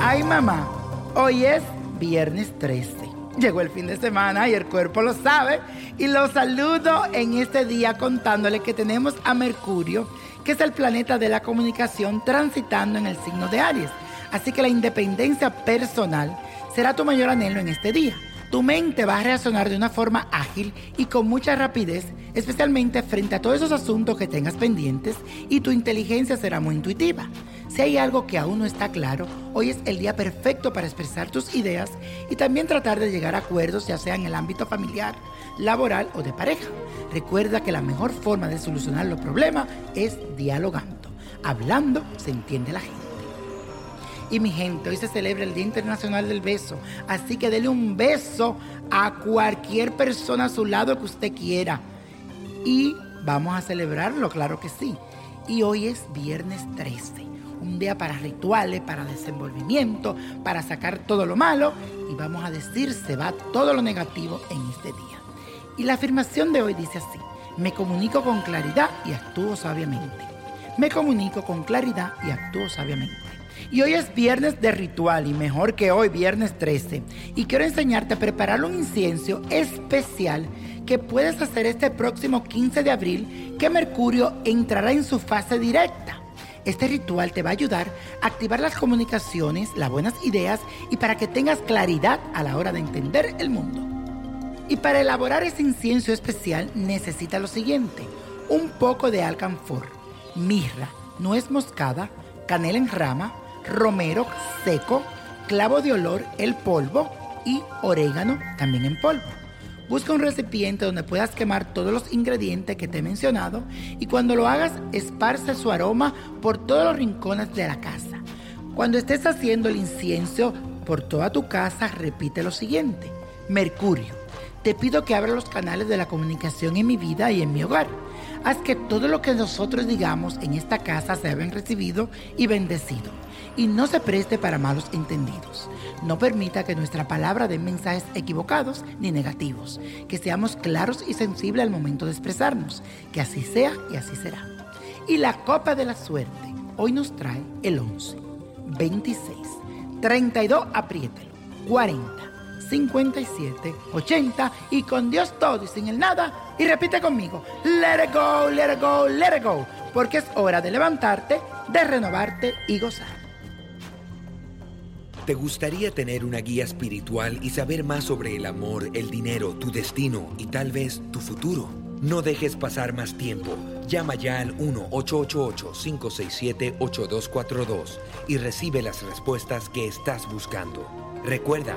programa. Hoy es viernes 13. Llegó el fin de semana y el cuerpo lo sabe. Y lo saludo en este día contándole que tenemos a Mercurio, que es el planeta de la comunicación transitando en el signo de Aries. Así que la independencia personal será tu mayor anhelo en este día. Tu mente va a reaccionar de una forma ágil y con mucha rapidez, especialmente frente a todos esos asuntos que tengas pendientes, y tu inteligencia será muy intuitiva. Si hay algo que aún no está claro, hoy es el día perfecto para expresar tus ideas y también tratar de llegar a acuerdos, ya sea en el ámbito familiar, laboral o de pareja. Recuerda que la mejor forma de solucionar los problemas es dialogando. Hablando se entiende la gente. Y mi gente, hoy se celebra el Día Internacional del Beso, así que dele un beso a cualquier persona a su lado que usted quiera. Y vamos a celebrarlo, claro que sí. Y hoy es viernes 13, un día para rituales, para desenvolvimiento, para sacar todo lo malo y vamos a decir se va todo lo negativo en este día. Y la afirmación de hoy dice así, me comunico con claridad y actúo sabiamente. Me comunico con claridad y actúo sabiamente. Y hoy es viernes de ritual y mejor que hoy, viernes 13. Y quiero enseñarte a preparar un incienso especial que puedes hacer este próximo 15 de abril que Mercurio entrará en su fase directa. Este ritual te va a ayudar a activar las comunicaciones, las buenas ideas y para que tengas claridad a la hora de entender el mundo. Y para elaborar ese incienso especial necesita lo siguiente. Un poco de alcanfor, mirra, nuez moscada, canela en rama, romero seco, clavo de olor, el polvo y orégano también en polvo. Busca un recipiente donde puedas quemar todos los ingredientes que te he mencionado y cuando lo hagas esparce su aroma por todos los rincones de la casa. Cuando estés haciendo el incienso por toda tu casa, repite lo siguiente. Mercurio, te pido que abra los canales de la comunicación en mi vida y en mi hogar. Haz que todo lo que nosotros digamos en esta casa sea bien recibido y bendecido y no se preste para malos entendidos. No permita que nuestra palabra dé mensajes equivocados ni negativos. Que seamos claros y sensibles al momento de expresarnos. Que así sea y así será. Y la copa de la suerte hoy nos trae el 11, 26, 32, apriételo, 40, 57, 80 y con Dios todo y sin el nada. Y repite conmigo, let it go, let it go, let it go. Porque es hora de levantarte, de renovarte y gozar. ¿Te gustaría tener una guía espiritual y saber más sobre el amor, el dinero, tu destino y tal vez tu futuro? No dejes pasar más tiempo. Llama ya al 1-888-567-8242 y recibe las respuestas que estás buscando. Recuerda,